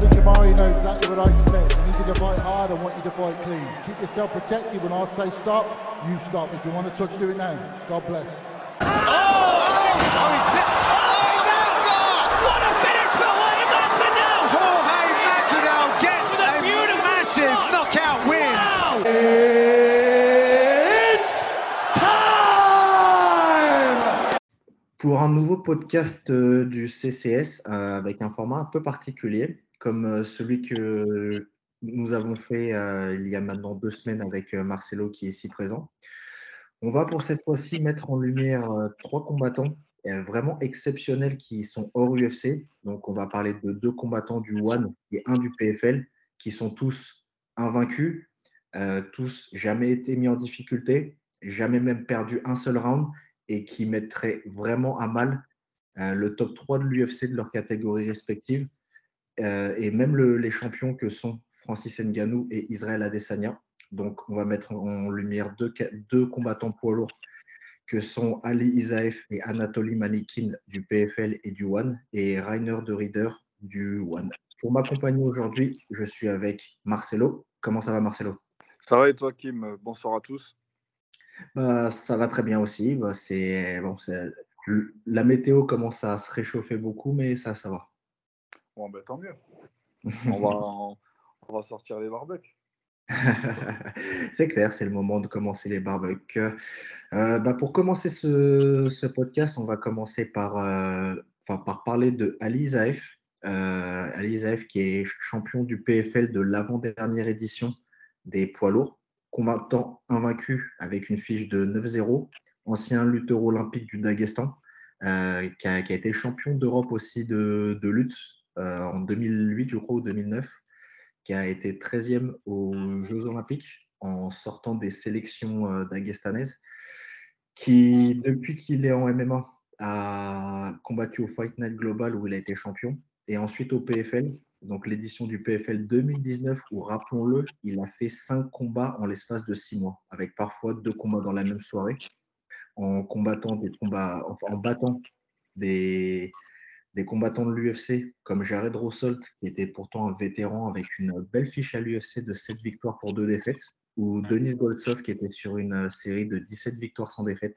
I need to fight hard, want you to fight clean. Keep yourself protected when I say stop, you stop. If you want to touch, do it now. God bless. Pour un nouveau podcast euh, du CCS euh, avec un format un peu particulier, comme euh, celui que nous avons fait euh, il y a maintenant deux semaines avec euh, Marcelo qui est ici présent. On va pour cette fois-ci mettre en lumière trois combattants vraiment exceptionnels qui sont hors UFC. Donc on va parler de deux combattants du One et un du PFL qui sont tous invaincus, tous jamais été mis en difficulté, jamais même perdu un seul round et qui mettraient vraiment à mal le top 3 de l'UFC de leur catégorie respective euh, et même le- les champions que sont Francis Ngannou et Israël Adesanya. Donc, on va mettre en lumière deux, combattants poids lourds que sont Ali Isaev et Anatoly Manikin du PFL et du One et Rainer de Rieder du One. Pour m'accompagner aujourd'hui, je suis avec Marcelo. Comment ça va, Marcelo? Ça va et toi, Kim? Bonsoir à tous. Bah, ça va très bien aussi. Bah, c'est bon, la météo commence à se réchauffer beaucoup, mais ça, ça va. Bon, ben, tant mieux. On va, on, va sortir les barbecues. c'est clair, c'est le moment de commencer les barbecues. Euh, bah, pour commencer ce, ce podcast, on va commencer par, euh, enfin, par parler de Ali Zaef. Euh, Ali Zaef qui est champion du PFL de l'avant-dernière édition des poids lourds, combattant invaincu avec une fiche de 9-0, ancien lutteur olympique du Daghestan, qui, a, qui a été champion d'Europe aussi de, de lutte en 2008, je crois, ou 2009 qui a été 13e aux Jeux Olympiques en sortant des sélections euh, daguestanaises, qui, depuis qu'il est en MMA, a combattu au Fight Night Global où il a été champion, et ensuite au PFL, donc l'édition du PFL 2019, où, rappelons-le, il a fait cinq combats en l'espace de six mois, avec parfois deux combats dans la même soirée, en combattant des combats, en battant des, des combattants de l'UFC comme Jared Rossolt, qui était pourtant un vétéran avec une belle fiche à l'UFC de 7 victoires pour 2 défaites, ou Denis Goltsov, qui était sur une euh, série de 17 victoires sans défaite.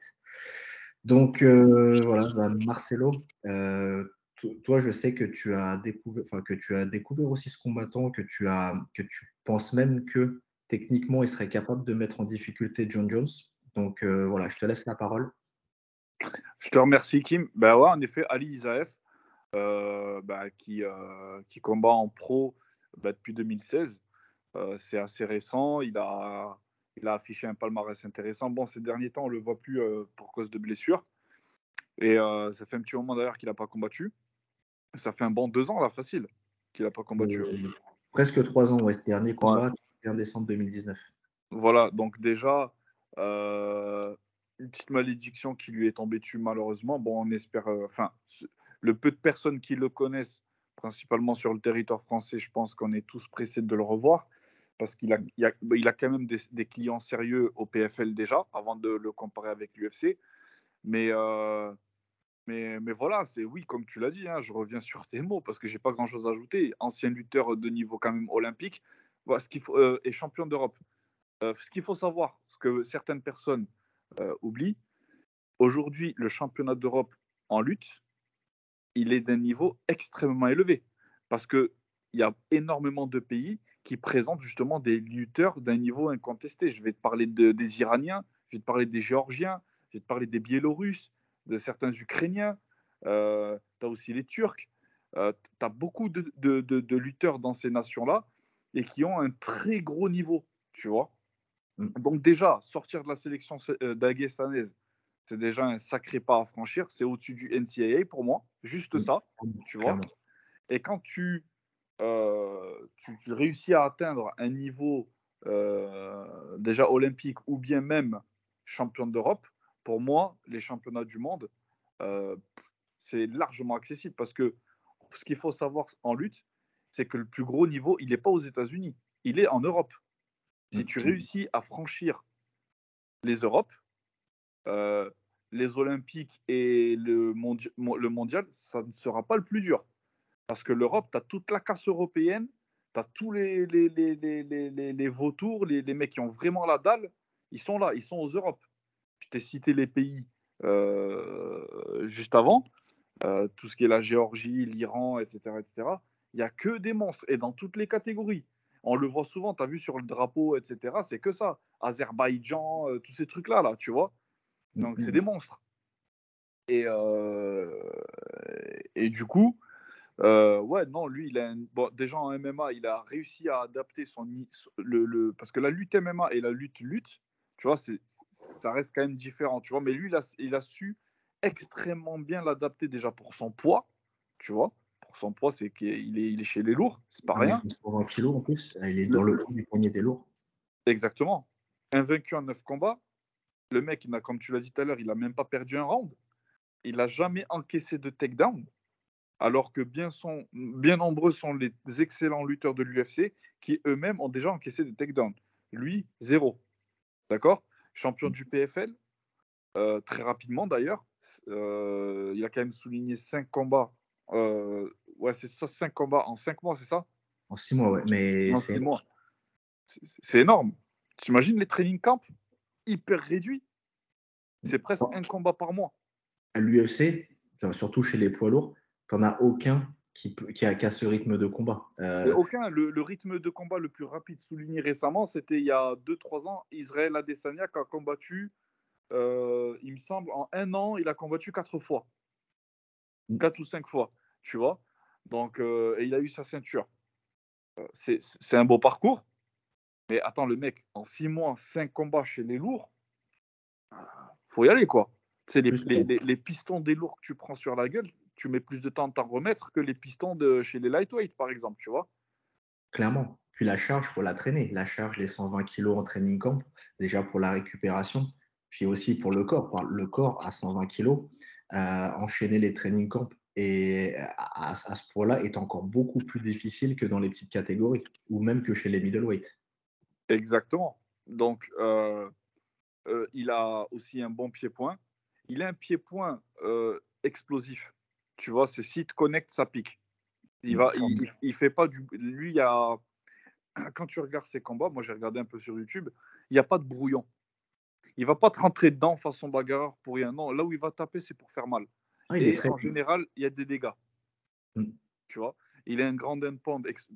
Donc euh, voilà, bah, Marcelo, euh, to- toi, je sais que tu as découvert, enfin, que tu as découvert aussi ce combattant, que tu as, que tu penses même que techniquement, il serait capable de mettre en difficulté John Jones. Donc euh, voilà, je te laisse la parole. Je te remercie, Kim. Ben ouais, en effet, Ali Isaev, euh, qui, euh, qui combat en pro ben, depuis 2016. Euh, c'est assez récent. Il a, il a affiché un palmarès intéressant. Bon, ces derniers temps, on ne le voit plus euh, pour cause de blessures. Et euh, ça fait un petit moment d'ailleurs qu'il n'a pas combattu. Ça fait un bon deux ans, là, facile, qu'il n'a pas combattu. Euh, presque trois ans, ouais, ce dernier combat, 31 décembre 2019. Voilà, donc déjà, euh, une petite malédiction qui lui est tombée dessus malheureusement. Bon, on espère, enfin, le peu de personnes qui le connaissent, principalement sur le territoire français, je pense qu'on est tous pressés de le revoir parce qu'il a, il a, il a quand même des, des clients sérieux au PFL déjà, avant de le comparer avec l'UFC. Mais, euh, mais, mais voilà, c'est oui, comme tu l'as dit, hein, je reviens sur tes mots parce que j'ai pas grand-chose à ajouter. Ancien lutteur de niveau quand même olympique, voilà, ce qu'il faut, euh, et champion d'Europe. Euh, ce qu'il faut savoir, ce que certaines personnes oublient, aujourd'hui, le championnat d'Europe en lutte, il est d'un niveau extrêmement élevé. Parce qu'il y a énormément de pays qui présentent justement des lutteurs d'un niveau incontesté. Je vais te parler de- des Iraniens, je vais te parler des Géorgiens, je vais te parler des Biélorusses, de certains Ukrainiens, tu as aussi les Turcs. tu as beaucoup de, de- lutteurs dans ces nations-là et qui ont un très gros niveau, tu vois. Mm. Donc déjà, sortir de la sélection euh, daghestanaise, c'est déjà un sacré pas à franchir. C'est au-dessus du NCAA pour moi, juste Mm. ça, tu vois. Et quand tu euh, tu, tu réussis à atteindre un niveau euh, déjà olympique ou bien même champion d'Europe, pour moi, les championnats du monde, euh, c'est largement accessible parce que ce qu'il faut savoir en lutte, c'est que le plus gros niveau, il n'est pas aux États-Unis, il est en Europe. Si tu Mhm. réussis à franchir les Europes, euh, les Olympiques et le, mondi- mo- le mondial, ça ne sera pas le plus dur. Parce que l'Europe, tu as toute la casse européenne, tu as tous les, vautours, les, mecs qui ont vraiment la dalle, ils sont là, ils sont aux Europes. Je t'ai cité les pays euh, juste avant, euh, tout ce qui est la Géorgie, l'Iran, etc., etc. Il n'y a que des monstres, et dans toutes les catégories. On le voit souvent, tu as vu sur le drapeau, etc. C'est que ça. Azerbaïdjan, tous ces trucs-là, là, tu vois. Donc, c'est Mhm. des monstres. Et, euh, et du coup, euh, ouais, non, lui, il a un- bon, déjà en MMA, il a réussi à adapter son. Le, le- parce que la lutte MMA et la lutte lutte, tu vois, ça reste quand même différent, tu vois. Mais lui, il a, il a su extrêmement bien l'adapter déjà pour son poids, tu vois. Pour son poids, c'est qu'il est, il est chez les lourds, c'est pas Ah, rien. 120 kilos en plus. Il est dans le du poignet des lourds. Exactement. Invaincu en 9 combats, le mec, il comme tu l'as dit tout à l'heure, il n'a même pas perdu un round. Il n'a jamais encaissé de takedown. Alors que bien, sont, bien nombreux sont les excellents lutteurs de l'UFC qui eux-mêmes ont déjà encaissé des takedowns. Lui, zéro. D'accord? Champion du PFL, euh, très rapidement d'ailleurs. Euh, il a quand même souligné 5 combats. Euh, ouais, c'est ça, 5 combats en 5 mois, c'est ça? En 6 mois, ouais. Mais en c'est six mois. C'est- C'est c'est énorme. T'imagines les training camps? Hyper réduits C'est presque un combat par mois. à l'UFC, surtout chez les poids lourds, tu n'en as aucun qui, peut- qui a qu'à ce rythme de combat. Euh, aucun. Le, le rythme de combat le plus rapide souligné récemment, c'était il y a 2-3 ans. Israël Adesanya qui a combattu, euh, il me semble, en un an, il a combattu 4 fois. Mm. 4 ou 5 fois, tu vois. Donc, euh, et il a eu sa ceinture. C'est un beau parcours. Mais attends, le mec, en 6 mois, 5 combats chez les lourds, ah, faut y aller, quoi. C'est les, Plus les, que- les- les pistons des lourds que tu prends sur la gueule, tu mets plus de temps à t'en remettre que les pistons de chez les lightweight, par exemple, tu vois. Clairement. Puis la charge, il faut la traîner. La charge, les 120 kilos en training camp, déjà pour la récupération, puis aussi pour le corps. Le corps à 120 kilos, euh, enchaîner les training camps et à, à- à ce poids-là est encore beaucoup plus difficile que dans les petites catégories, ou même que chez les middleweight. Exactement. Donc, euh, euh, il a aussi un bon pied-point. Il a un pied-point euh, explosif. Tu vois, c'est si te connecte, ça pique. Il va, il, fait pas du. Lui, il y a. Quand tu regardes ses combats, moi j'ai regardé un peu sur YouTube, il n'y a pas de brouillon. Il va pas te rentrer dedans façon bagarreur pour rien. Non, là où il va taper, c'est pour faire mal. Ah, il est très en général, il y a des dégâts. Mm. Tu vois, il a un grand endpoint ex-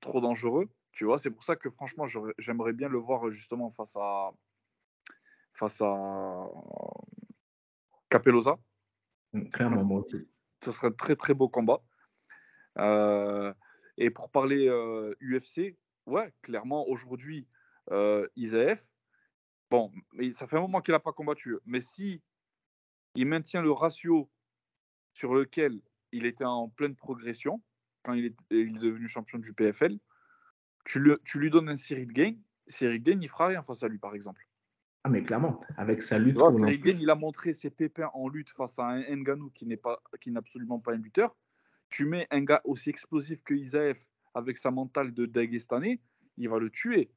trop dangereux. Tu vois, c'est pour ça que franchement, j'aimerais bien le voir justement face à face à Capellosa. clairement moi aussi. Ce serait un très très beau combat. Euh, et pour parler euh, UFC, ouais, clairement aujourd'hui, euh, bon, mais ça fait un moment qu'il n'a pas combattu. Mais si il maintient le ratio sur lequel il était en pleine progression quand il est, il est devenu champion du PFL, tu, le- tu lui donnes un Cyril Gain, Cyril Gain, il fera rien face à lui, par exemple. Ah, mais clairement, avec sa lutte vois, Cyril Gain, il a montré ses pépins en lutte face à un Ngannou qui n'est pas, qui n'est absolument pas un lutteur. Tu mets un gars aussi explosif que Isaev avec sa mentale de Dagestanais, il va le tuer.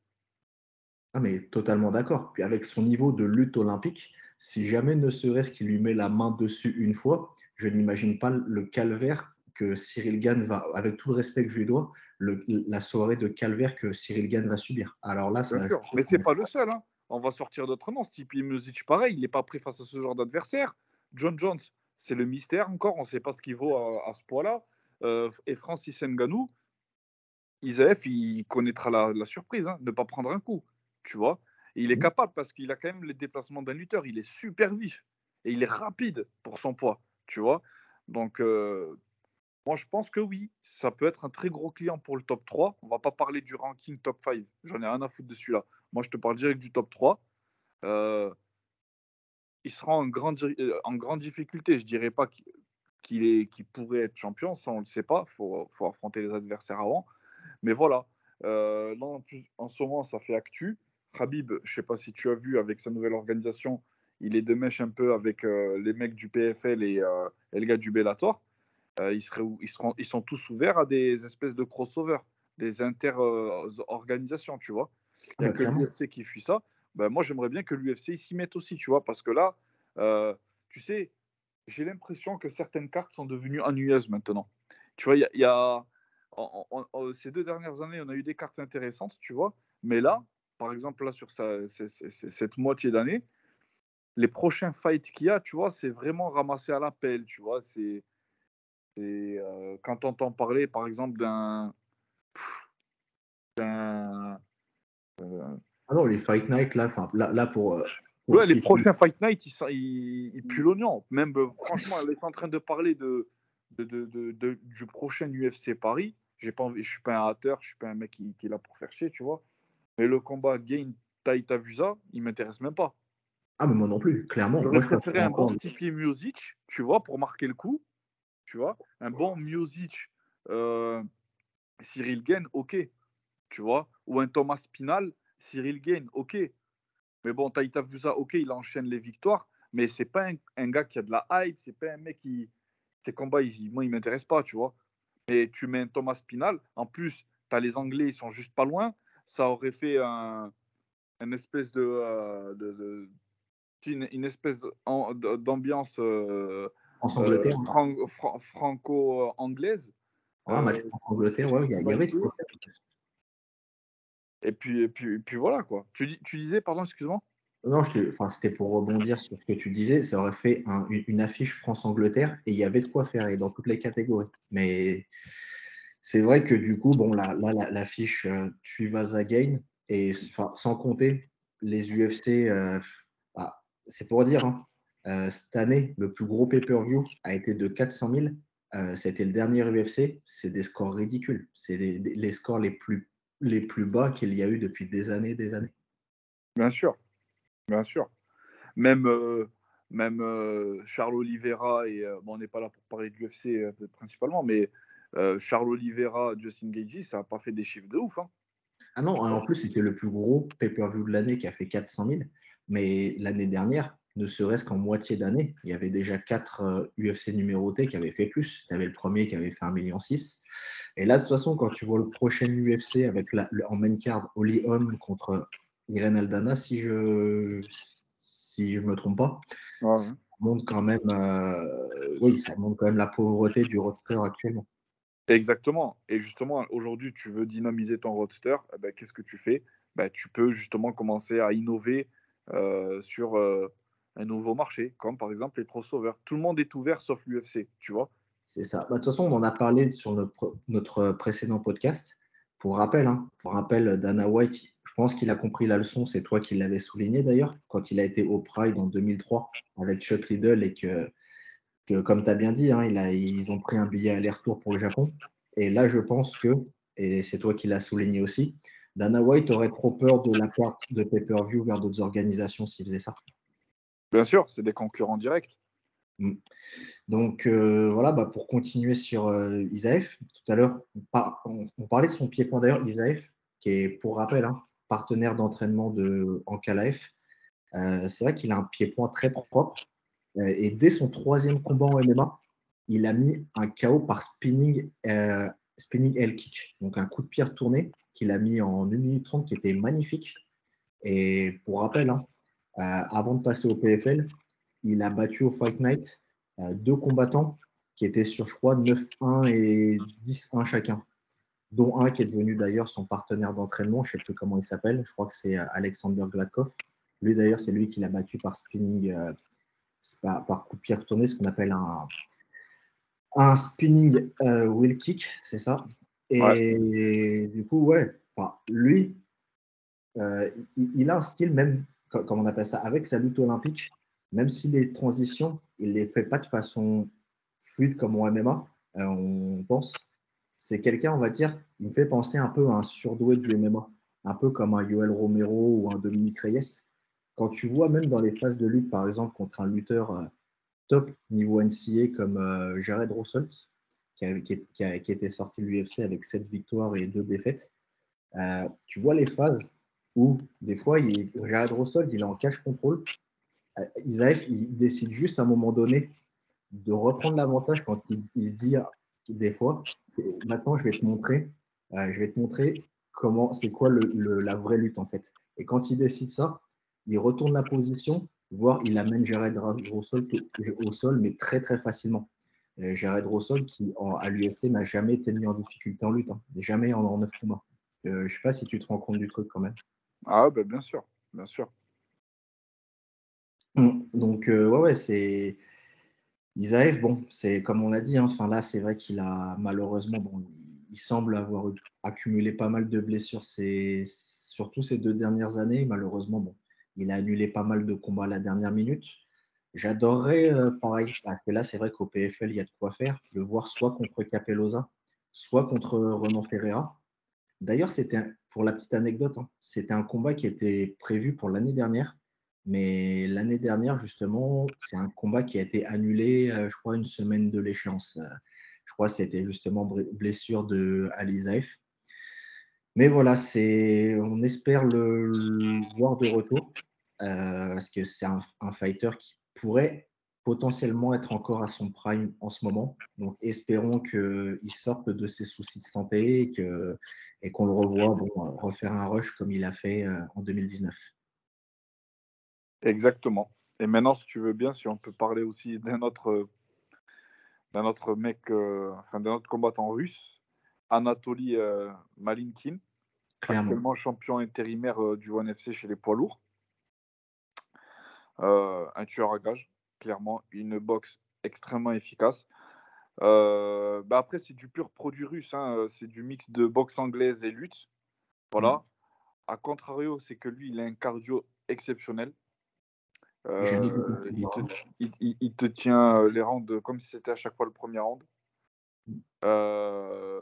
Ah, mais totalement d'accord. Puis avec son niveau de lutte olympique, si jamais ne serait-ce qu'il lui met la main dessus une fois, je n'imagine pas le calvaire que Cyril Gann va, avec tout le respect que je lui dois, le- la soirée de calvaire que Cyril Gann va subir. Alors là, Bien ça, sûr. Mais c'est pas le seul. hein. On va sortir d'autres noms. Stipe Miocic, pareil, il n'est pas prêt face à ce genre d'adversaire. John Jones, c'est le mystère encore. On ne sait pas ce qu'il vaut à, à ce poids-là. Euh, et Francis Ngannou, Isaef, il connaîtra la, la surprise, hein, de ne pas prendre un coup. Tu vois Et il est Mhm. capable parce qu'il a quand même les déplacements d'un lutteur. Il est super vif. Et il est rapide pour son poids. Tu vois Donc, euh, moi, je pense que oui, ça peut être un très gros client pour le top 3. On va pas parler du ranking top 5. J'en ai rien à foutre de celui-là. Moi, je te parle direct du top 3. Euh, il sera en grande, euh, en grande difficulté. Je dirais pas qu'il- est, qu'il pourrait être champion, ça on ne le sait pas, il faut, faut, affronter les adversaires avant. Mais voilà, euh, là, en, ce moment, ça fait actu. Habib, je ne sais pas si tu as vu avec sa nouvelle organisation, il est de mèche un peu avec les mecs du PFL et, et le gars du Bellator. Euh, ils, seraient, ils, seront, ils sont tous ouverts à des espèces de crossover, des inter-organisations, tu vois? Il n'y a ah, que l'UFC qui fuit ça. Ben, moi, j'aimerais bien que l'UFC s'y mette aussi, tu vois, parce que là, tu sais, j'ai l'impression que certaines cartes sont devenues ennuyeuses maintenant. Tu vois, il y, y a, ces deux dernières années, on a eu des cartes intéressantes, tu vois, mais là, par exemple, là, sur sa, cette moitié d'année, les prochains fights qu'il y a, tu vois, c'est vraiment ramassé à l'appel, tu vois, c'est euh, quand on entend parler, par exemple, d'un. d'un euh, ah non, les Fight Night, là, là, là pour. Euh, ouais, les prochains Fight Night, ils, ils, puent l'oignon. Même, franchement, elle est en train de parler de, de, de, de, du prochain UFC Paris. J'ai pas envie, je suis pas un hater, je suis pas un mec qui, qui est là pour faire chier, tu vois. Mais le combat Gain Taita Vusa, il m'intéresse même pas. Ah, mais moi non plus, clairement. J'aurais préféré un bon Stipe Music, tu vois, pour marquer le coup, tu vois. Un bon Music, euh, Cyril Gain, ok, tu vois. Ou un Thomas Pinal, Cyril Gain, ok. Mais bon, Taïta Vusa, ok, il enchaîne les victoires, mais c'est pas un, gars qui a de la hype, c'est pas un mec qui. Ces combats, il, moi, il m'intéresse pas, tu vois. Mais tu mets un Thomas Pinal, en plus, tu as les Anglais, ils sont juste pas loin. Ça aurait fait un, espèce de, euh, de, une, une, espèce d'ambiance euh, euh, franco-anglaise. Ah, match Angleterre, ouais, il y, avait et puis, et puis, et puis voilà quoi. Tu, dis, tu disais, pardon, excuse-moi Non, c'était pour rebondir sur ce que tu disais. Ça aurait fait un, une, affiche France-Angleterre et il y avait de quoi faire et dans toutes les catégories. Mais c'est vrai que du coup, bon, là, là l'affiche la, Tu vas à gain et sans compter les UFC, euh, bah, c'est pour dire, hein, euh, cette année, le plus gros pay-per-view a été de 400 000. Euh, C'était le dernier UFC. C'est des scores ridicules. C'est les scores les plus les plus bas qu'il y a eu depuis des années des années. Bien sûr, bien sûr. Même, euh, même euh, Charles Oliveira, et bon, on n'est pas là pour parler de l'UFC principalement, mais Charles Oliveira, Justin Gagey, ça n'a pas fait des chiffres de ouf. Hein. Ah non, en plus, c'était le plus gros pay-per-view de l'année qui a fait 400 000. Mais l'année dernière, ne serait-ce qu'en moitié d'année, il y avait déjà quatre UFC numérotés qui avaient fait plus. Il y avait le premier qui avait fait 1,6 million. Et là, de toute façon, quand tu vois le prochain UFC avec la, en main card Oli Holm contre Irene Aldana, si je si je me trompe pas, ça montre quand même, euh, oui, ça montre quand même la pauvreté du roster actuellement. Exactement. Et justement, aujourd'hui, tu veux dynamiser ton roster, eh ben, qu'est-ce que tu fais? Ben, Tu peux justement commencer à innover euh, sur euh, un nouveau marché, comme par exemple les crossovers. Tout le monde est ouvert sauf l'UFC, tu vois. C'est ça. Bah, de toute façon, on en a parlé sur notre, notre précédent podcast. Pour rappel, hein, pour rappel, Dana White, je pense qu'il a compris la leçon. C'est toi qui l'avais souligné d'ailleurs, quand il a été au Pride en 2003 avec Chuck Liddell et que, que comme tu as bien dit, hein, il a, ils ont pris un billet aller-retour pour le Japon. Et là, je pense que, et c'est toi qui l'as souligné aussi, Dana White aurait trop peur de la perte de pay-per-view vers d'autres organisations s'il faisait ça. Bien sûr, c'est des concurrents directs. Mm. Donc euh, voilà, bah, pour continuer sur euh, tout à l'heure, on, parlait de son pied-point d'ailleurs, Isaef, qui est pour rappel hein, partenaire d'entraînement de Ankalaef. Euh, c'est vrai qu'il a un pied-point très propre. et dès son troisième combat en MMA, il a mis un KO par spinning, spinning kick, donc un coup de pierre tourné qu'il a mis en 1 minute 30 qui était magnifique. Et pour rappel, hein, avant de passer au PFL, il a battu au Fight Night euh, deux combattants qui étaient sur, je crois, 9-1 et 10-1 chacun, dont un qui est devenu d'ailleurs son partenaire d'entraînement, je ne sais plus comment il s'appelle, je crois que c'est euh, Alexander Gladkov. Lui d'ailleurs, c'est lui qui l'a battu par spinning, euh, par, coup de pierre tourné, ce qu'on appelle un, un spinning wheel kick, c'est ça. Et, du coup, ouais, lui, il, il, a un style même, comme on appelle ça, avec sa lutte olympique, même si les transitions, il ne les fait pas de façon fluide comme au MMA, euh, on pense. C'est quelqu'un, on va dire, il me fait penser un peu à un surdoué du MMA, un peu comme un Yoel Romero ou un Dominique Reyes. Quand tu vois même dans les phases de lutte, par exemple, contre un lutteur, euh, top niveau NCA comme euh, Jared Russell, qui, qui, était sorti de l'UFC avec 7 victoires et 2 défaites. Tu vois les phases où, des fois, il, Jared Russell, il est en cash contrôle. Euh, Isaef, il décide juste à un moment donné de reprendre l'avantage quand il, se dit, des fois, maintenant, je vais te montrer, je vais te montrer comment, c'est quoi la vraie lutte, en fait. Et quand il décide ça, il retourne la position, voire il amène Jared Russell au sol, mais très très facilement. Et Jared Russell, qui en, à l'UFC n'a jamais été mis en difficulté en lutte, hein, jamais en, en 9 combats. Euh, je ne sais pas si tu te rends compte du truc quand même. Ah, ben bien sûr, bien sûr. Hum, donc, euh, ouais, ouais, c'est. Isaev, bon, c'est comme on a dit, hein, enfin là, c'est vrai qu'il a malheureusement, bon, il, semble avoir accumulé pas mal de blessures, ces, surtout ces deux dernières années. Malheureusement, bon, il a annulé pas mal de combats à la dernière minute. J'adorerais, euh, pareil, parce que là, c'est vrai qu'au PFL, il y a de quoi faire, le voir soit contre Capellosa, soit contre Renan Ferreira. D'ailleurs, c'était, pour la petite anecdote, hein, c'était un combat qui était prévu pour l'année dernière. Mais l'année dernière, justement, c'est un combat qui a été annulé, euh, je crois, une semaine de l'échéance. Euh, je crois que c'était justement blessure de Alizaef. Mais voilà, c'est, on espère le, voir de retour euh, parce que c'est un, fighter qui pourrait potentiellement être encore à son prime en ce moment. Donc espérons qu'il sorte de ses soucis de santé et, que, et qu'on le revoie bon, refaire un rush comme il a fait euh, en 2019. Exactement. Et maintenant, si tu veux bien, si on peut parler aussi d'un autre, d'un autre mec, euh, enfin d'un autre combattant russe, Anatoly euh, Malinkin, Clairement. actuellement champion intérimaire euh, du ONE FC chez les poids lourds. Un tueur à gage, clairement, une boxe extrêmement efficace. Euh, bah après, c'est du pur produit russe, hein. c'est du mix de boxe anglaise et lutte. Voilà. Mmh. A contrario, c'est que lui, il a un cardio exceptionnel. Euh, il, te, il, il, te, tient les rounds comme si c'était à chaque fois le premier round. Euh,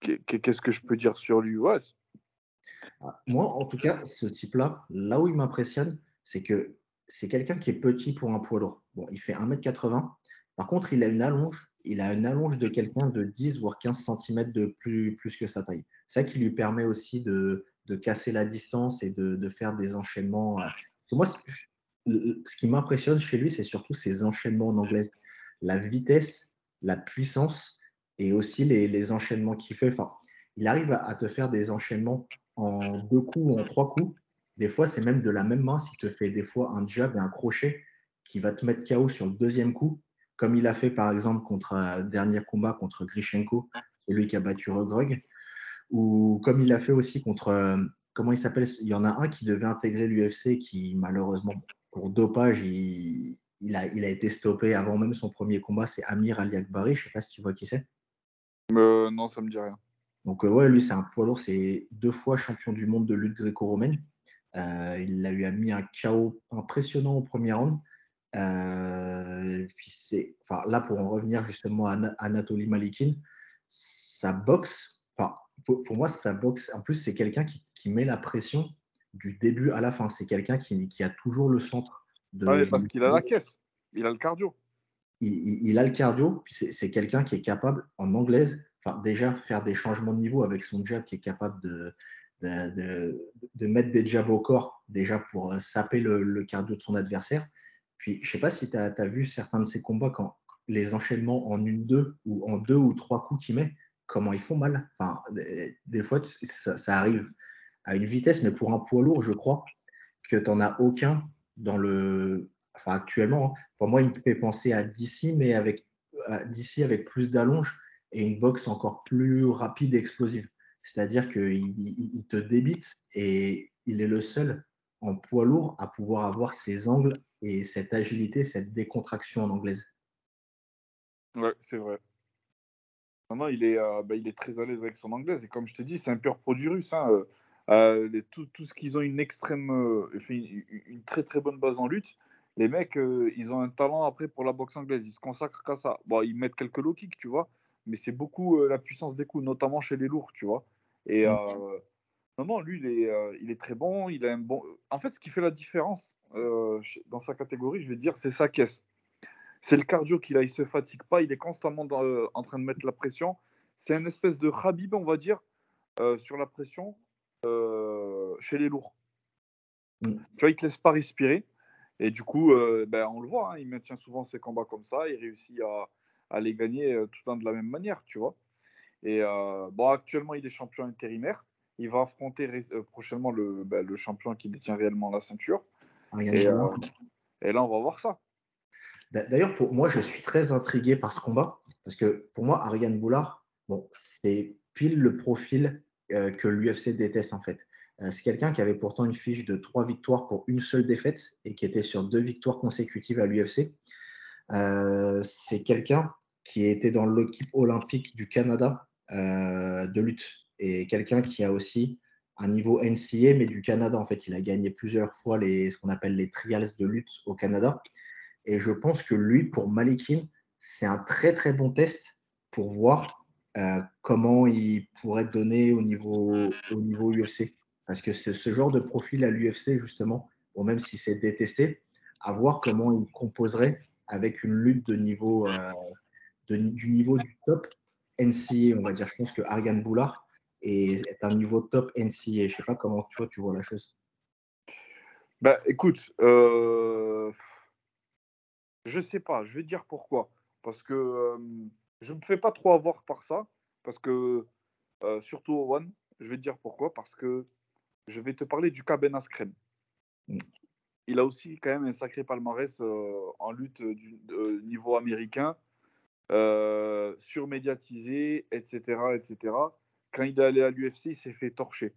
Qu'est-ce que je peux dire sur lui? Ouais. Ah, moi, en tout cas, ce type-là, là où il m'impressionne, c'est que c'est quelqu'un qui est petit pour un poids lourd. Il fait 1m80. Par contre, il a une allonge. Il a une allonge de quelqu'un de 10 voire 15 cm de plus, que sa taille. Ça qui lui permet aussi de, casser la distance et de, faire des enchaînements. Euh. Moi, ce qui m'impressionne chez lui, c'est surtout ses enchaînements en anglaise. La vitesse, la puissance et aussi les, les enchaînements qu'il fait. Enfin, il arrive à, à, te faire des enchaînements en deux coups ou en trois coups. Des fois, c'est même de la même main s'il te fait des fois un jab et un crochet qui va te mettre KO sur le deuxième coup, comme il a fait par exemple contre euh, dernier combat contre Grishenko, celui qui a battu Regrog, ou comme il a fait aussi contre, euh, comment il s'appelle Il y en a un qui devait intégrer l'UFC qui malheureusement, pour dopage, il, il, a, il a été stoppé avant même son premier combat, c'est Amir Ali Akbari, je ne sais pas si tu vois qui c'est. Euh, non, ça ne me dit rien. Donc, euh, ouais, lui, c'est un poids lourd, c'est deux fois champion du monde de lutte gréco-romaine. Euh, il lui a mis un chaos impressionnant au premier round. Euh, puis c'est, enfin, là, pour en revenir justement à Anatoly Malikin, sa boxe, enfin, pour, pour, moi, sa boxe, en plus, c'est quelqu'un qui, qui, met la pression du début à la fin. C'est quelqu'un qui, qui, a toujours le centre. De, ouais, parce qu'il a la caisse, il a le cardio. Il, il, il a le cardio, puis c'est quelqu'un qui est capable, en anglaise, enfin, déjà faire des changements de niveau avec son jab qui est capable de, de, mettre des jabs au corps, déjà pour euh, saper le, le cardio de son adversaire. Puis, je ne sais pas si tu as, vu certains de ces combats quand les enchaînements en une, deux ou en deux ou trois coups qu'il met, comment ils font mal. Enfin, des, fois, ça, arrive à une vitesse, mais pour un poids lourd, je crois que tu n'en as aucun dans le. Enfin, actuellement, hein. enfin, moi, il me fait penser à DC, mais avec, DC avec plus d'allonge et une boxe encore plus rapide et explosive. C'est-à-dire qu'il il, il te débite et il est le seul en poids lourd à pouvoir avoir ces angles et cette agilité, cette décontraction en anglaise. Ouais, c'est vrai. Non, il est, euh, bah, il est très à l'aise avec son anglaise. Et comme je te dis, c'est un pur produit russe. Hein. Euh, euh tout, ce qu'ils ont une extrême, une, très très bonne base en lutte. Les mecs, ils ont un talent après pour la boxe anglaise. Ils se consacrent qu'à ça. Bon, ils mettent quelques low kicks, tu vois. Mais c'est beaucoup la puissance des coups, notamment chez les lourds, tu vois. Et mmh. non, non, lui, il est, il est très bon. Il a un bon. En fait, ce qui fait la différence euh, dans sa catégorie, je vais dire, c'est sa caisse. C'est le cardio qu'il a, il se fatigue pas, il est constamment dans, euh, en train de mettre la pression. C'est un espèce de Khabib, on va dire, euh, sur la pression chez les lourds. Mm. Tu vois, il te laisse pas respirer. Et du coup, ben, on le voit, hein, il maintient souvent ses combats comme ça, il réussit à, à les gagner tout le temps de la même manière, tu vois. Et bon, actuellement, il est champion intérimaire. Il va affronter prochainement le, ben, le champion qui détient réellement la ceinture. Et, euh, et, là, on va voir ça. D'ailleurs, pour moi, je suis très intrigué par ce combat parce que pour moi, Ariane Boulard, bon, c'est pile le profil euh, que l'UFC déteste en fait. Euh, c'est quelqu'un qui avait pourtant une fiche de trois victoires pour une seule défaite et qui était sur deux victoires consécutives à l'UFC. c'est quelqu'un qui était dans l'équipe olympique du Canada de lutte et quelqu'un qui a aussi un niveau NCA, mais du Canada. En fait, il a gagné plusieurs fois les, ce qu'on appelle les trials de lutte au Canada. Et je pense que lui, pour Malikin, c'est un très très bon test pour voir euh, comment il pourrait donner au niveau, au niveau UFC. Parce que c'est ce genre de profil à l'UFC, justement, ou même si c'est détesté, à voir comment il composerait avec une lutte de niveau, euh, de, du niveau du top NCA, on va dire. Je pense que Ariane Boulard, est un niveau top NCA. Je ne sais pas comment tu vois, tu vois la chose. Bah, écoute, euh... je sais pas, je vais dire pourquoi. Parce que euh, je ne me fais pas trop avoir par ça. Parce que, euh, surtout au One, je vais te dire pourquoi. Parce que je vais te parler du cas Ben Askren. Mm. Il a aussi quand même un sacré palmarès euh, en lutte du niveau américain, surmédiatisé, etc., etc quand il est allé à l'UFC, il s'est fait torcher,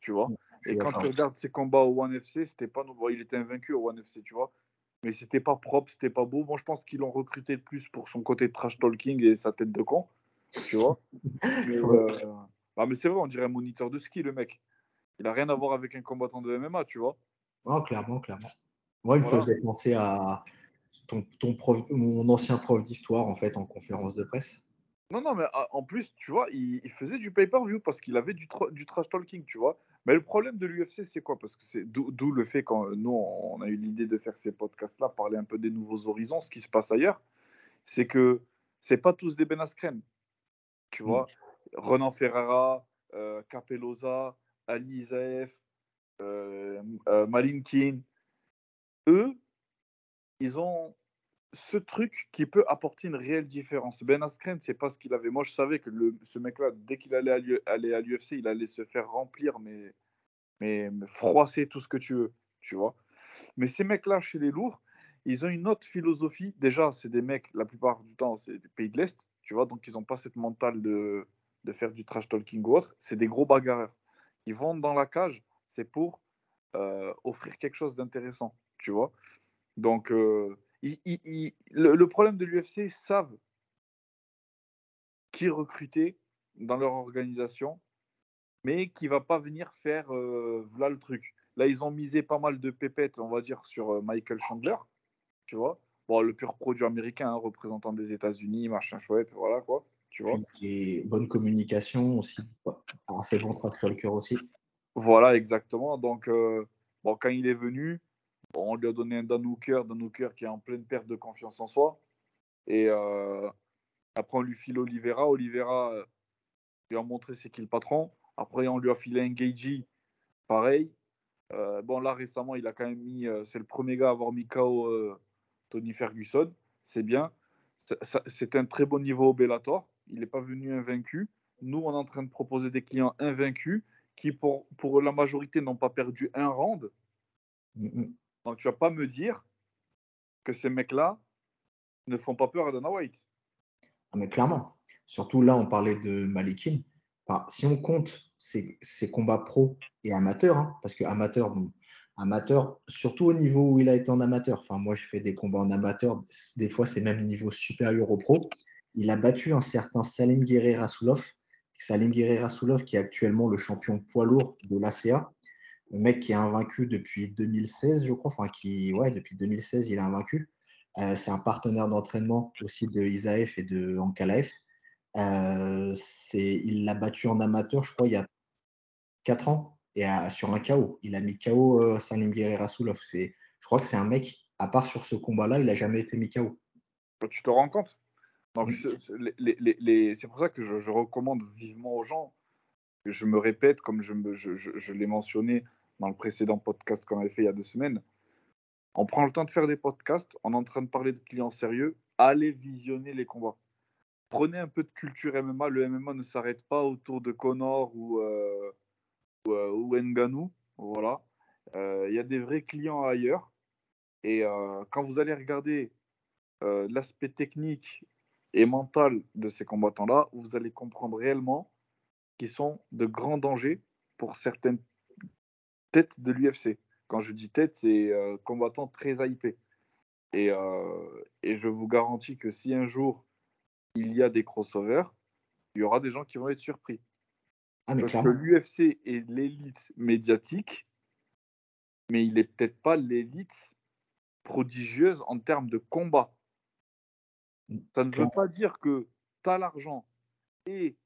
tu vois. Et quand tu regardes ses combats au One FC, c'était pas il était invaincu au One FC, tu vois. Mais c'était pas propre, c'était pas beau. Moi, je pense qu'ils l'ont recruté le plus pour son côté trash talking et sa tête de con, tu vois. mais, euh, ah, mais c'est vrai, on dirait un moniteur de ski, le mec. Il a rien à voir avec un combattant de MMA, tu vois. Oh, clairement, clairement. Moi, il me faisait penser à ton, ton prof, mon ancien prof d'histoire, en fait, en conférence de presse. Non, non, mais ah, en plus, tu vois, il, faisait du pay-per-view parce qu'il avait du, du trash talking, tu vois. Mais le problème de l'UFC, c'est quoi? Parce que c'est d'où le fait quand nous, on a eu l'idée de faire ces podcasts-là, parler un peu des nouveaux horizons, ce qui se passe ailleurs, c'est que c'est pas tous des Ben Askren. Tu vois, mm. Renan Ferrara, euh, Capelloza, Ali Isaef, euh, euh, Malinkin, eux, ils ont ce truc qui peut apporter une réelle différence. Ben Askren, c'est pas ce qu'il avait. Moi, je savais que ce mec-là, dès qu'il allait à l'UFC, il allait se faire remplir, mais, froisser tout ce que tu veux, tu vois. Mais ces mecs-là, chez les lourds, ils ont une autre philosophie. Déjà, c'est des mecs, la plupart du temps, c'est des pays de l'Est, tu vois, donc ils n'ont pas cette mentale de, de faire du trash talking ou autre. C'est des gros bagarreurs. Ils vont dans la cage, c'est pour euh, offrir quelque chose d'intéressant, tu vois. Donc, euh, le, problème de l'UFC, ils savent qui recruter dans leur organisation, mais qui va pas venir faire euh, voilà le truc. Là, ils ont misé pas mal de pépettes, on va dire, sur euh, Michael Chandler, tu vois. Bon, le pur produit américain, hein, représentant des États-Unis, machin chouette, voilà quoi, tu vois. Et bonne communication aussi, assez bon trash aussi. Voilà, exactement. Donc, euh, bon, quand il est venu, on lui a donné un Dan Hooker, Dan Hooker qui est en pleine perte de confiance en soi. Et euh, après, on lui file Oliveira. Oliveira euh, lui a montré c'est qui le patron. Après, on lui a filé un Geiji, pareil. Euh, bon, là, récemment, il a quand même mis. c'est le premier gars à avoir mis KO Tony Ferguson. C'est bien. C'est un très bon niveau au. Il n'est pas venu invaincu. Nous, on est en train de proposer des clients invaincus qui, pour, pour la majorité, n'ont pas perdu un round. Mm, mm. Donc, tu vas pas me dire que ces mecs-là ne font pas peur à Dana White. Ah, mais clairement. Surtout là, on parlait de Malikin. si on compte ses, combats pro et amateurs, hein, parce que amateur, amateur, surtout au niveau où il a été en amateur. Enfin, moi, je fais des combats en amateur. Des fois, c'est même niveau supérieur au pro. Il a battu un certain Salim Guerrero Rasoulov. Salim Guerrero Rasoulov, qui est actuellement le champion poids lourd de l'ACA le mec qui est invaincu depuis 2016, je crois, enfin qui, ouais, depuis 2016, il est invaincu. Euh, c'est un partenaire d'entraînement aussi de Isaef et de Ankalaef. Euh, il l'a battu en amateur, je crois, il y a 4 ans, et sur un KO. Il a mis KO euh, Salim Guerrera Soulov. Je crois que c'est un mec, à part sur ce combat-là, il n'a jamais été mis KO. Tu te rends compte? Donc, c'est- pour ça que je, je recommande vivement aux gens, je me répète, comme je, me- je, je- je l'ai mentionné dans le précédent podcast qu'on avait fait il y a deux semaines, on prend le temps de faire des podcasts, on est en train de parler de clients sérieux, allez visionner les combats. Prenez un peu de culture MMA, le MMA ne s'arrête pas autour de Connor ou, euh, ou, euh, ou Ngannou, voilà. Euh, Il y a des vrais clients ailleurs, et euh, quand vous allez regarder l'aspect technique et mental de ces combattants-là, vous allez comprendre réellement qu'ils sont de grands dangers pour certaines têtes de l'UFC. Quand je dis tête, c'est euh, combattants très hypés. Et, euh, et je vous garantis que si un jour il y a des crossovers, il y aura des gens qui vont être surpris. Ah, mais Parce que l'UFC est l'élite médiatique, mais il n'est peut-être pas l'élite prodigieuse en termes de combat. Ça ne veut pas dire que tu as l'argent et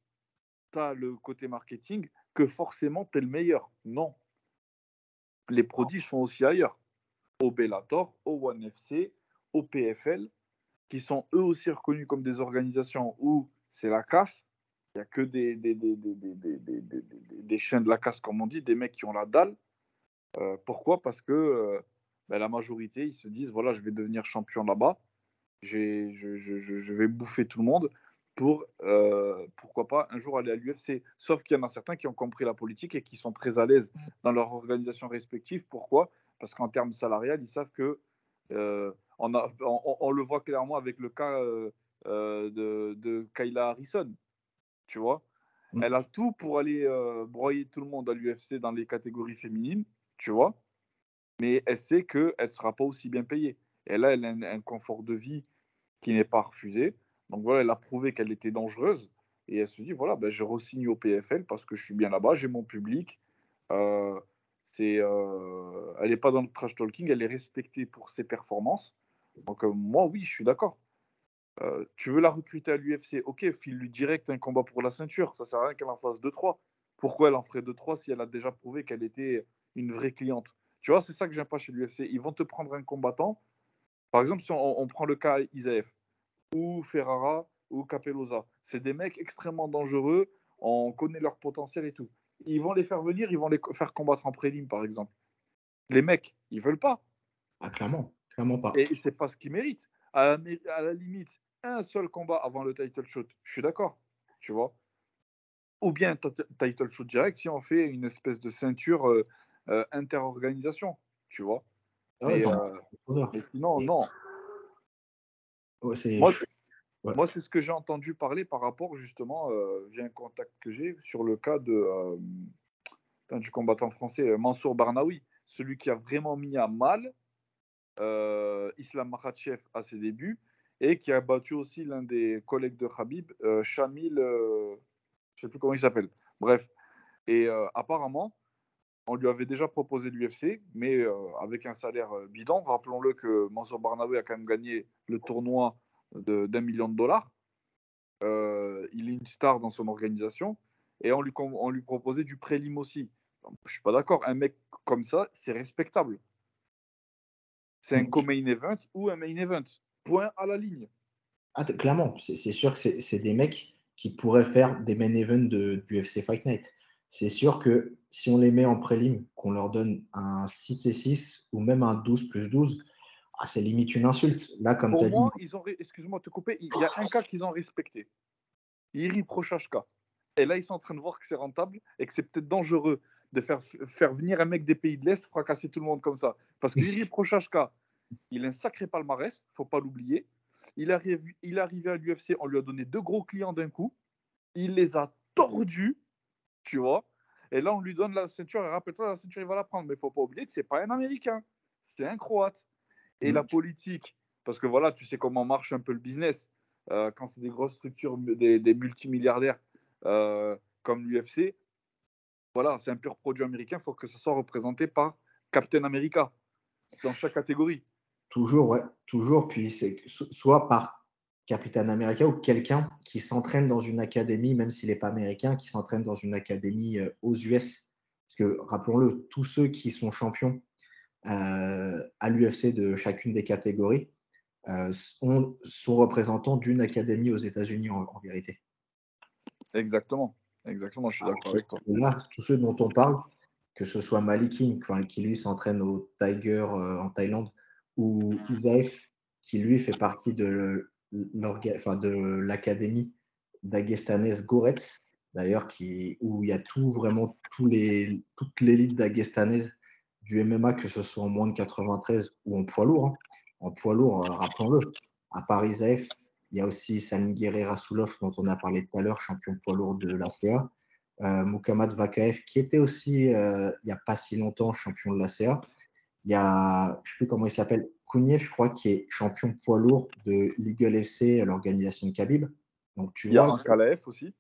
tu as le côté marketing, que forcément tu es le meilleur. Non. Les prodiges sont aussi ailleurs. Au Bellator, au One FC, au PFL, qui sont eux aussi reconnus comme des organisations où c'est la casse. Il n'y a que des, des, des, des, des, chiens de la casse, comme on dit, des mecs qui ont la dalle. Euh, pourquoi Parce que euh, ben, la majorité, ils se disent voilà, je vais devenir champion là-bas, je, je, je vais bouffer tout le monde pour, euh, pourquoi pas, un jour aller à l'UFC. Sauf qu'il y en a certains qui ont compris la politique et qui sont très à l'aise dans leur organisation respective. Pourquoi? Parce qu'en termes salarial, ils savent que euh, on, a, on, on le voit clairement avec le cas euh, de, de Kayla Harrison. Tu vois? Mm. Elle a tout pour aller broyer tout le monde à l'UFC dans les catégories féminines, tu vois? Mais elle sait qu'elle ne sera pas aussi bien payée. Et là, elle a un, un confort de vie qui n'est pas refusé. Donc voilà, elle a prouvé qu'elle était dangereuse. Et elle se dit, voilà, ben, je re-signe au PFL parce que je suis bien là-bas, j'ai mon public. Euh, c'est, euh, elle n'est pas dans le trash talking, elle est respectée pour ses performances. Donc euh, moi, oui, je suis d'accord. Tu veux la recruter à l'UFC, ok, file-lui direct un combat pour la ceinture. Ça sert à rien qu'elle en fasse 2-3. Pourquoi elle en ferait 2-3 si elle a déjà prouvé qu'elle était une vraie cliente? Tu vois, c'est ça que j'aime pas chez l'UFC. Ils vont te prendre un combattant. Par exemple, si on, prend le cas Isaev, ou Ferrara, ou Capelloza. C'est des mecs extrêmement dangereux. On connaît leur potentiel et tout. Ils vont les faire venir, ils vont les faire combattre en prélim, par exemple. Les mecs, ils veulent pas. Ah, clairement. Clairement pas. Et c'est pas ce qu'ils méritent. À la, mé- à la limite, un seul combat avant le title shot, je suis d'accord, tu vois. Ou bien title shot direct si on fait une espèce de ceinture euh, euh, inter-organisation, tu vois. Ah ouais, mais, non, euh, mais sinon, non. Ouais, c'est- Moi, Ouais. moi c'est ce que j'ai entendu parler par rapport justement, euh, via un contact que j'ai, sur le cas de, euh, du combattant français euh, Mansour Barnaoui, celui qui a vraiment mis à mal euh, Islam Makhachev à ses débuts et qui a battu aussi l'un des collègues de Khabib, euh, Shamil, je ne sais plus comment il s'appelle. Bref. Et apparemment, on lui avait déjà proposé l'UFC, mais euh, avec un salaire euh, bidon. Rappelons-le que Mansour Barnaoui a quand même gagné le tournoi d'un million de dollars. Euh, il est une star dans son organisation et on lui, on lui proposait du prélim aussi. Je suis pas d'accord. Un mec comme ça, c'est respectable. C'est un co-main event ou un main event. Point à la ligne. Ah, clairement, c'est sûr que c'est c'est des mecs qui pourraient faire des main events de, du UFC Fight Night. C'est sûr que si on les met en prélim, qu'on leur donne un 6 et 6 ou même un 12 plus 12, ah, c'est limite une insulte. Là, comme tu as dit, ils ont, excuse-moi de te couper, il y a un cas qu'ils ont respecté. Iri Prochashka. Et là, ils sont en train de voir que c'est rentable et que c'est peut-être dangereux de faire, faire venir un mec des pays de l'Est fracasser tout le monde comme ça. Parce que Iri Prochashka, il a un sacré palmarès, faut pas l'oublier. Il arrive, il est arrivé à l'UFC, on lui a donné deux gros clients d'un coup. Il les a tordus, tu vois. Et là, on lui donne la ceinture. Et rappelle-toi, la ceinture, il va la prendre. Mais il faut pas oublier que c'est pas un Américain, c'est un Croate. Et Mm. la politique, parce que voilà, tu sais comment marche un peu le business. Euh, quand c'est des grosses structures, des, des multimilliardaires euh, comme l'UFC, voilà, c'est un pur produit américain. Il faut que ce soit représenté par Captain America dans chaque catégorie. toujours, ouais, toujours. Puis c'est soit par Capitaine America ou quelqu'un qui s'entraîne dans une académie, même s'il n'est pas américain, qui s'entraîne dans une académie euh, aux US. Parce que rappelons-le, tous ceux qui sont champions à l'UFC de chacune des catégories sont, représentants d'une académie aux États-Unis en, vérité. Exactement, exactement, je suis d'accord avec toi. Là, tous ceux dont on parle, que ce soit Malikin, qui lui s'entraîne au Tiger en Thaïlande, ou Isaef, qui lui fait partie de l'académie d'Agestanaise Goretz, d'ailleurs, où il y a tout, vraiment tous les, toute l'élite d'Agestanaise du MMA, que ce soit en moins de 93 ou en poids lourd. Hein. En poids lourd, euh, rappelons-le. À Paris Zaef, il y a aussi Salim Guerrera Soulov, dont on a parlé tout à l'heure, champion poids lourd de l'ACA. Euh, Vakaev, qui était aussi, euh, il n'y a pas si longtemps, champion de l'ACA. Il y a, je ne sais plus comment il s'appelle, Kouniev, je crois, qui est champion poids lourd de Legal FC, l'organisation de Khabib. Donc, tu il y a un Kalaef aussi.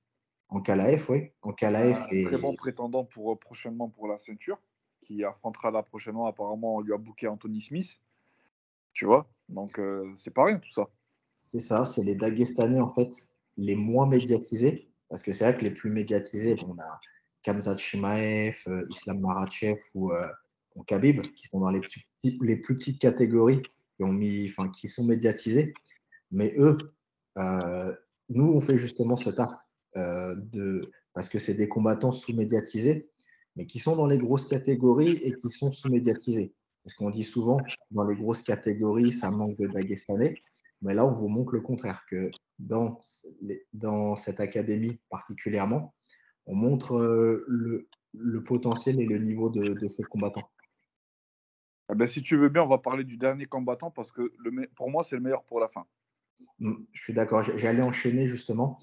En Kalaef, oui. En Kalaef. Un Très bon prétendant pour, euh, prochainement pour la ceinture, qui affrontera là prochainement. Apparemment, on lui a booké Anthony Smith. Tu vois? Donc, euh, c'est pas rien tout ça. C'est ça, c'est les Dagestanais, en fait, les moins médiatisés. Parce que c'est vrai que les plus médiatisés, on a Kamzat Shimaev, euh, Islam Marachev ou, Khabib, qui sont dans les, les plus petites catégories, qui, ont mis, enfin, qui sont médiatisés. Mais eux, nous, on fait justement ce taf euh, de, parce que c'est des combattants sous-médiatisés, mais qui sont dans les grosses catégories et qui sont sous-médiatisés. Parce qu'on dit souvent, dans les grosses catégories, ça manque de Dagestanais. Mais là, on vous montre le contraire, que dans, dans cette académie particulièrement, on montre euh, le, le, potentiel et le niveau de, de ces combattants. Eh ben, si tu veux bien, on va parler du dernier combattant parce que le, pour moi, c'est le meilleur pour la fin. Mm, je suis d'accord. J'allais enchaîner justement.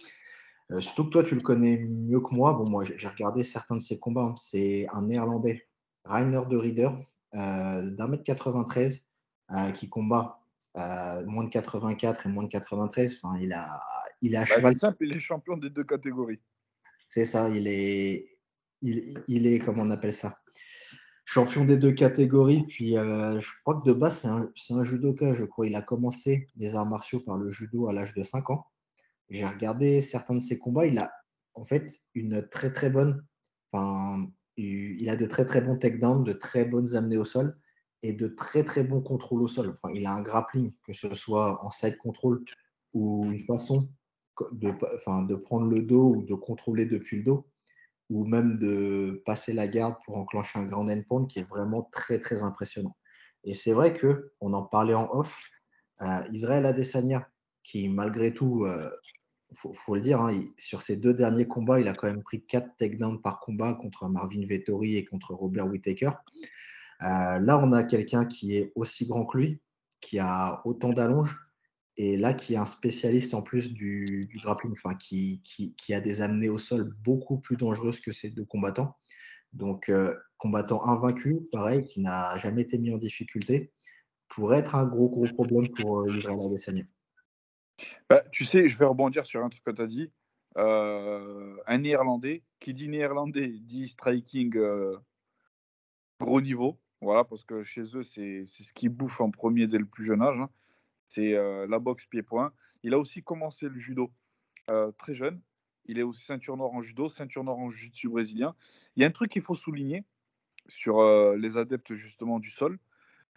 Euh, surtout que toi, tu le connais mieux que moi. Bon, moi, j'ai regardé certains de ses combats. Hein. C'est un Néerlandais, Rainer de Rieder, euh, d'un mètre 93, euh, qui combat moins de 84 et moins de 93. Enfin, il, a, il est à bah, cheval. simple, il est champion des deux catégories. C'est ça, il est, il, il, est, comment on appelle ça? Champion des deux catégories. Puis, je crois que de base, c'est un, judoka, je crois. Il a commencé des arts martiaux par le judo à l'âge de 5 ans. J'ai regardé certains de ses combats. Il a en fait une très très bonne. Enfin, il a de très très bons takedowns, de très bonnes amenées au sol et de très très bons contrôles au sol. Enfin, il a un grappling, que ce soit en side control ou une façon de prendre le dos ou de contrôler depuis le dos, ou même de passer la garde pour enclencher un grand endpoint qui est vraiment très très impressionnant. Et c'est vrai que on en parlait en off. Euh, Israël Adesanya, qui malgré tout euh, faut, le dire, hein, sur ces deux derniers combats, il a quand même pris 4 takedowns par combat contre Marvin Vettori et contre Robert Whittaker. Euh, là, on a quelqu'un qui est aussi grand que lui, qui a autant d'allonges, et là, qui est un spécialiste en plus du, grappling, enfin, qui, qui, a des amenées au sol beaucoup plus dangereuses que ces deux combattants. Donc, euh, combattant invaincu, pareil, qui n'a jamais été mis en difficulté, pourrait être un gros, gros problème pour euh, Israël Adesanya. Bah, tu sais, je vais rebondir sur un truc que tu as dit. Euh, un néerlandais, qui dit néerlandais, dit striking gros niveau. Voilà, parce que chez eux, c'est ce qui bouffe en premier dès le plus jeune âge. Hein. C'est euh, la boxe pied-point. Il a aussi commencé le judo très jeune. Il est aussi ceinture noire en judo, ceinture noire en jiu-jitsu brésilien. Il y a un truc qu'il faut souligner sur les adeptes justement du sol.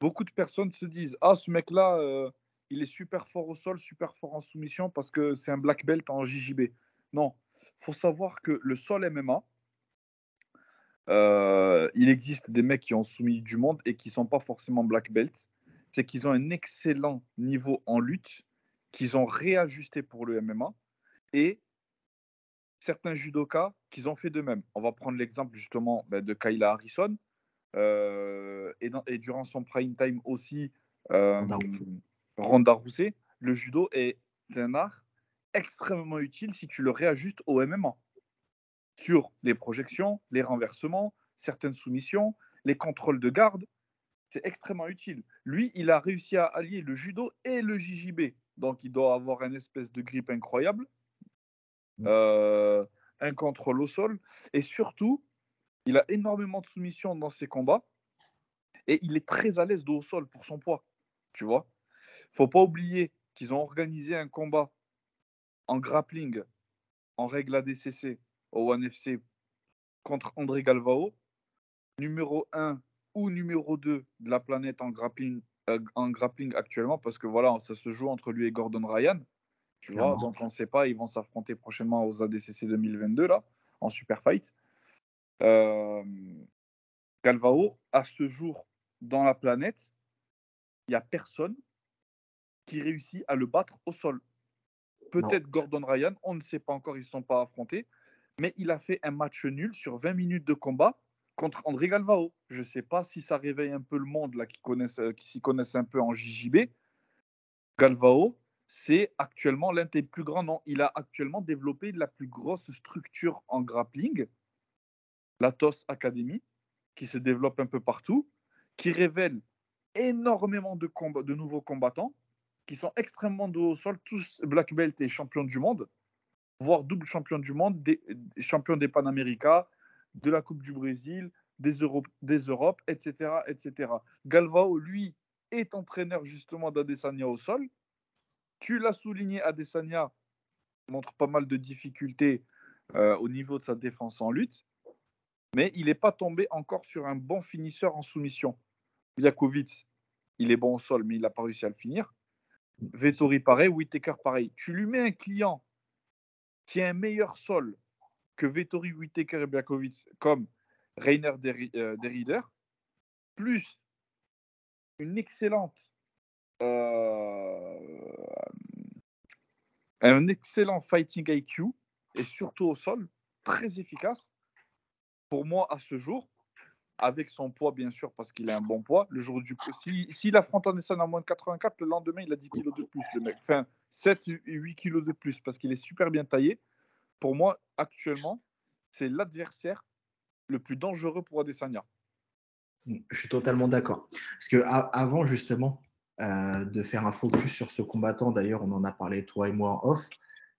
Beaucoup de personnes se disent Ah, ce mec-là, il est super fort au sol, super fort en soumission parce que c'est un black belt en JJB. Non, faut savoir que le sol MMA, euh, il existe des mecs qui ont soumis du monde et qui sont pas forcément black belt. C'est qu'ils ont un excellent niveau en lutte, qu'ils ont réajusté pour le MMA et certains judokas qu'ils ont fait de même. On va prendre l'exemple justement ben, de Kayla Harrison euh, et, et, durant son prime time aussi. Euh, Ronda Rousset, le judo est un art extrêmement utile si tu le réajustes au MMA. Sur les projections, les renversements, certaines soumissions, les contrôles de garde, c'est extrêmement utile. Lui, il a réussi à allier le judo et le JJB. Donc, il doit avoir une espèce de grip incroyable, mm. euh, un contrôle au sol, et surtout, il a énormément de soumissions dans ses combats, et il est très à l'aise de haut sol pour son poids, tu vois faut pas oublier qu'ils ont organisé un combat en grappling en règle ADCC au ONE FC contre André Galvao, numéro 1 ou numéro 2 de la planète en grappling, euh, en grappling actuellement parce que voilà, ça se joue entre lui et Gordon Ryan. Tu vois, Clairement. donc on ne sait pas, ils vont s'affronter prochainement aux ADCC 2022 là, en super fight. Euh, Galvao, à ce jour, dans la planète, il n'y a personne qui réussit à le battre au sol. Peut-être Gordon Ryan, on ne sait pas encore, ils ne sont pas affrontés, mais il a fait un match nul sur 20 minutes de combat contre André Galvao. Je ne sais pas si ça réveille un peu le monde là qui, euh, s'y connaissent un peu en JJB. Galvao, c'est actuellement l'un des plus grands noms. Il a actuellement développé la plus grosse structure en grappling, la TOS Academy, qui se développe un peu partout, qui révèle énormément de, nouveaux combattants qui sont extrêmement haut au sol, tous black belt et champions du monde, voire double champion du monde, des, champions des Panamérica, de la Coupe du Brésil, des, Europe, des Europes, etc., etc. Galvao, lui, est entraîneur justement d'Adesanya au sol. Tu l'as souligné, Adesanya montre pas mal de difficultés euh, au niveau de sa défense en lutte, mais il n'est pas tombé encore sur un bon finisseur en soumission. Yakovic, il est bon au sol, mais il n'a pas réussi à le finir. Vettori pareil, Whittaker pareil. Tu lui mets un client qui a un meilleur sol que Vettori, Whittaker et Biakovic, comme Rainer Deri- euh, Derrider, plus une excellente euh, un excellent fighting IQ et surtout au sol, très efficace. Pour moi, à ce jour, avec son poids, bien sûr, parce qu'il a un bon poids, le jour du si- s'il affronte Anderson à moins de 84, le lendemain, il a 10 kilos de plus, le mec. Enfin, 7 et 8 kilos de plus, parce qu'il est super bien taillé. Pour moi, actuellement, c'est l'adversaire le plus dangereux pour Adesanya. Je suis totalement d'accord. Parce que avant justement euh, de faire un focus sur ce combattant, d'ailleurs on en a parlé toi et moi en off,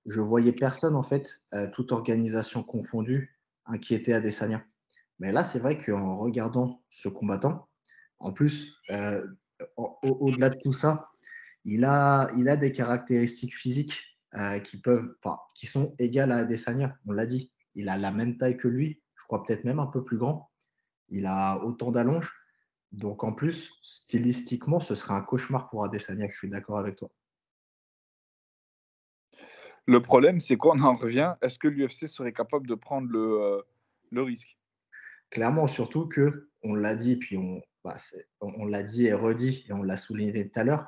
je voyais personne en fait, euh, toute organisation confondue, inquiéter Adesanya. Mais là c'est vrai qu'en regardant ce combattant, en plus, euh, au- au- au-delà de tout ça, il a des caractéristiques physiques euh, qui peuvent, enfin, qui sont égales à Adesanya. On l'a dit, il a la même taille que lui, je crois peut-être même un peu plus grand. Il a autant d'allonge. Donc en plus, stylistiquement, ce serait un cauchemar pour Adesanya. Je suis d'accord avec toi. Le problème, c'est qu'on en revient. Est-ce que l'UFC serait capable de prendre le, euh, le risque? Clairement, surtout que on l'a dit, puis on, bah, on l'a dit et redit, et on l'a souligné tout à l'heure,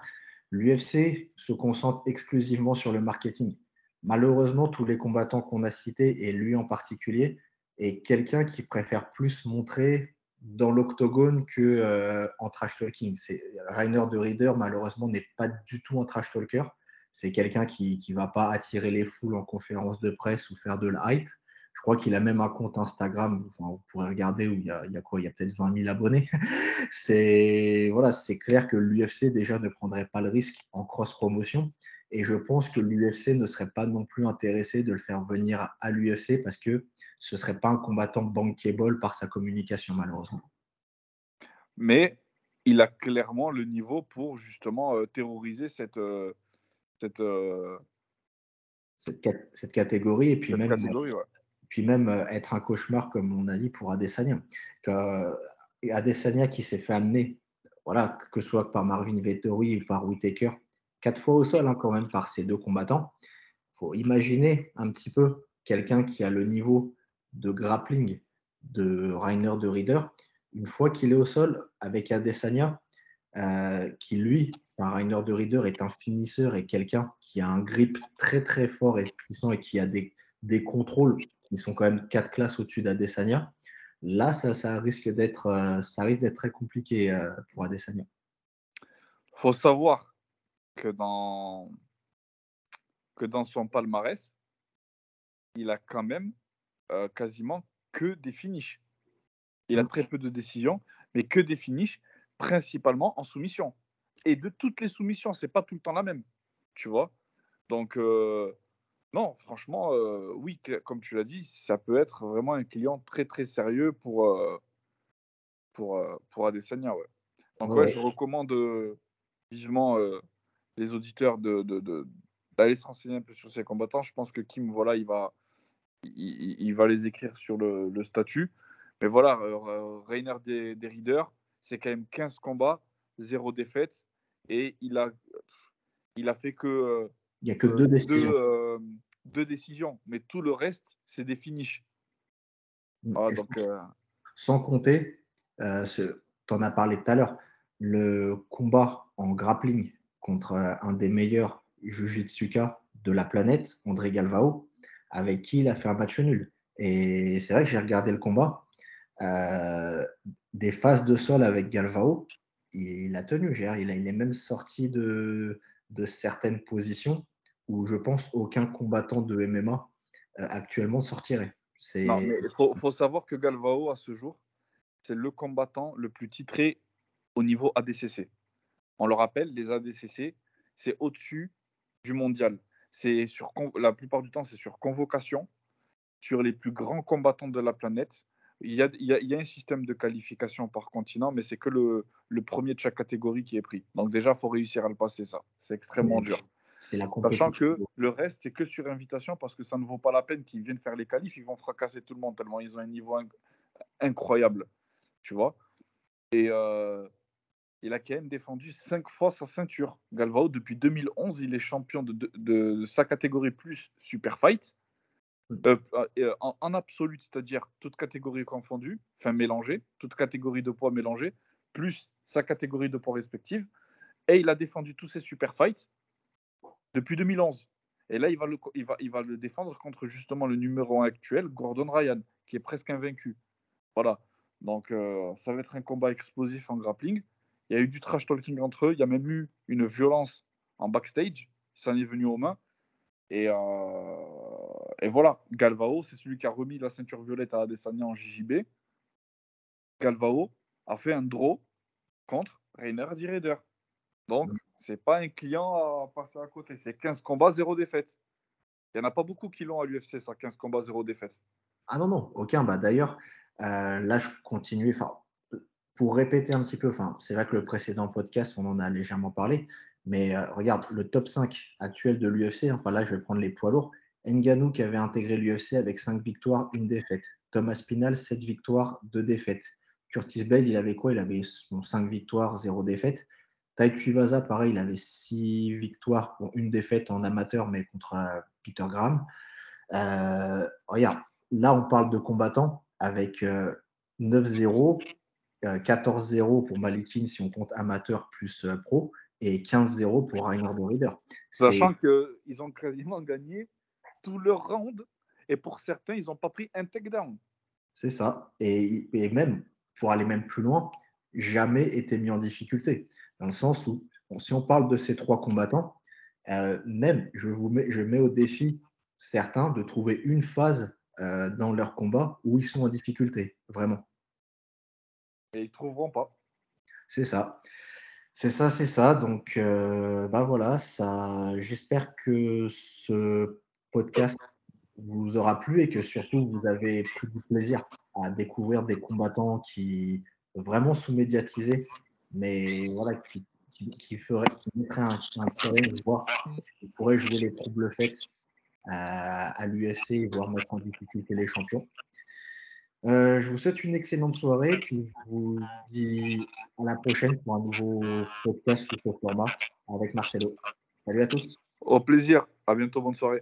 l'UFC se concentre exclusivement sur le marketing. Malheureusement, tous les combattants qu'on a cités, et lui en particulier, est quelqu'un qui préfère plus montrer dans l'octogone que euh, en trash talking. C'est Rainer de Rieder, malheureusement, n'est pas du tout un trash talker. C'est quelqu'un qui ne va pas attirer les foules en conférence de presse ou faire de la hype. Je crois qu'il a même un compte Instagram, enfin, vous pourrez regarder où il y a, il y a quoi Il y a peut-être 20 000 abonnés. c'est voilà, clair que l'UFC déjà ne prendrait pas le risque en cross-promotion. Et je pense que l'UFC ne serait pas non plus intéressé de le faire venir à, l'UFC parce que ce ne serait pas un combattant bankable par sa communication, malheureusement. Mais il a clairement le niveau pour justement euh, terroriser cette, euh, cette, euh, cette catégorie, et puis cette même, catégorie. ouais. Puis même euh, être un cauchemar, comme on a dit, pour Adesanya. Que, euh, Adesanya qui s'est fait amener, voilà, que ce soit par Marvin Vettori ou par Whitaker, quatre fois au sol hein, quand même par ces deux combattants. Il faut imaginer un petit peu quelqu'un qui a le niveau de grappling de Rainer de Rieder, une fois qu'il est au sol avec Adesanya, euh, qui lui, enfin, Rainer de Rieder est un finisseur et quelqu'un qui a un grip très très fort et puissant et qui a des contrôles qui sont quand même quatre classes au-dessus d'Adesanya. Là, ça, ça risque d'être euh, ça risque d'être très compliqué euh, pour Adesanya. faut savoir que dans, que dans son palmarès, il a quand même euh, quasiment que des finishes. Il a très peu de décisions, mais que des finishes, principalement en soumission. Et de toutes les soumissions, c'est pas tout le temps la même, tu vois. Donc, euh, non, franchement, euh, oui, comme tu l'as dit, ça peut être vraiment un client très très sérieux pour, euh, pour, euh, pour Adesanya. Ouais. Donc, ouais, Ouais. je recommande euh, vivement les auditeurs de, de- de- d'aller se renseigner un peu sur ces combattants. Je pense que Kim, voilà, il va, il, va les écrire sur le, le statut. Mais voilà, Rainer des, des Readers, c'est quand même 15 combats, 0 défaite. Et il a, il a fait que. Euh, il n'y a que deux décisions. Deux, deux, décisions. Mais tout le reste, c'est des finishes. Mm. Ah, donc, sans, compter, tu en as parlé tout à l'heure, le combat en grappling contre un des meilleurs Jujitsuka de la planète, André Galvao, avec qui il a fait un match nul. Et c'est vrai que j'ai regardé le combat. Euh, des phases de sol avec Galvao, il, a tenu. Il, a, il est même sorti de, de, certaines positions où je pense aucun combattant de MMA euh, actuellement sortirait. Il faut, faut, savoir que Galvao, à ce jour, c'est le combattant le plus titré au niveau ADCC. On le rappelle, les ADCC, c'est au-dessus du mondial. C'est sur la plupart du temps, c'est sur convocation, sur les plus grands combattants de la planète. Il y a, il y a, un système de qualification par continent, mais c'est que le, le, premier de chaque catégorie qui est pris. Donc déjà, il faut réussir à le passer, ça. C'est extrêmement dur. La Sachant que le reste, c'est que sur invitation, parce que ça ne vaut pas la peine qu'ils viennent faire les qualifs, ils vont fracasser tout le monde, tellement ils ont un niveau incroyable. Tu vois Et euh, il a quand même défendu cinq fois sa ceinture. Galvao, depuis 2011, il est champion de, de, sa catégorie plus super fight. Hmm. Euh, euh, en, absolu, c'est-à-dire toute catégorie confondue, enfin mélangée, toute catégorie de poids mélangée, plus sa catégorie de poids respective. Et il a défendu tous ses super fights depuis 2011. Et là, il va, le, défendre contre justement le numéro 1 actuel, Gordon Ryan, qui est presque invaincu. Voilà. Donc, euh, ça va être un combat explosif en grappling. Il y a eu du trash talking entre eux. Il y a même eu une violence en backstage. Ça en est venu aux mains. Et, euh, et voilà, Galvao, c'est celui qui a remis la ceinture violette à Adesanya en JJB. Galvao a fait un draw contre Rainer Raider. Donc, c'est pas un client à passer à côté. C'est 15 combats, 0 défaite. Il n'y en a pas beaucoup qui l'ont à l'UFC, ça, 15 combats, 0 défaite. Ah non, non, aucun. Bah, D'ailleurs, euh, là, je continue. Enfin, pour répéter un petit peu, enfin, c'est vrai que le précédent podcast, on en a légèrement parlé, mais euh, regarde, le top 5 actuel de l'UFC, enfin là, je vais prendre les poids lourds. Nganou qui avait intégré l'UFC avec 5 victoires, une défaite. Thomas Pinal, 7 victoires, 2 défaites. Curtis Bale, il avait quoi? Il avait 5 victoires, 0 défaite. Tai Tuivasa, pareil, il avait 6 victoires, bon, une défaite en amateur, mais contre euh, Peter Graham. Euh, regarde, là, on parle de combattants avec 9-0, 14-0 euh, pour Malikin si on compte amateur plus pro et 15-0 pour Rainer de Rieder. Sachant qu'ils ont quasiment gagné tout leur round et pour certains, ils n'ont pas pris un takedown. C'est ça. Et, même, pour aller même plus loin, jamais été mis en difficulté. Dans le sens où, si on parle de ces trois combattants, euh, même, je, vous mets, je mets au défi certains de trouver une phase dans leur combat où ils sont en difficulté, vraiment. Et ils trouveront pas. C'est ça. C'est ça, c'est ça. Donc, euh, bah voilà, ça. J'espère que ce podcast vous aura plu et que surtout vous avez pris du plaisir à découvrir des combattants qui vraiment sous-médiatisés, mais voilà, qui, ferait, qui mettraient un, un challenge, voire qui pourraient jouer les troubles faits à, à l'UFC, voire mettre en difficulté les champions. Euh, je vous souhaite une excellente soirée, puis je vous dis à la prochaine pour un nouveau podcast sous ce format avec Marcelo. Salut à tous. Au plaisir. À bientôt. Bonne soirée.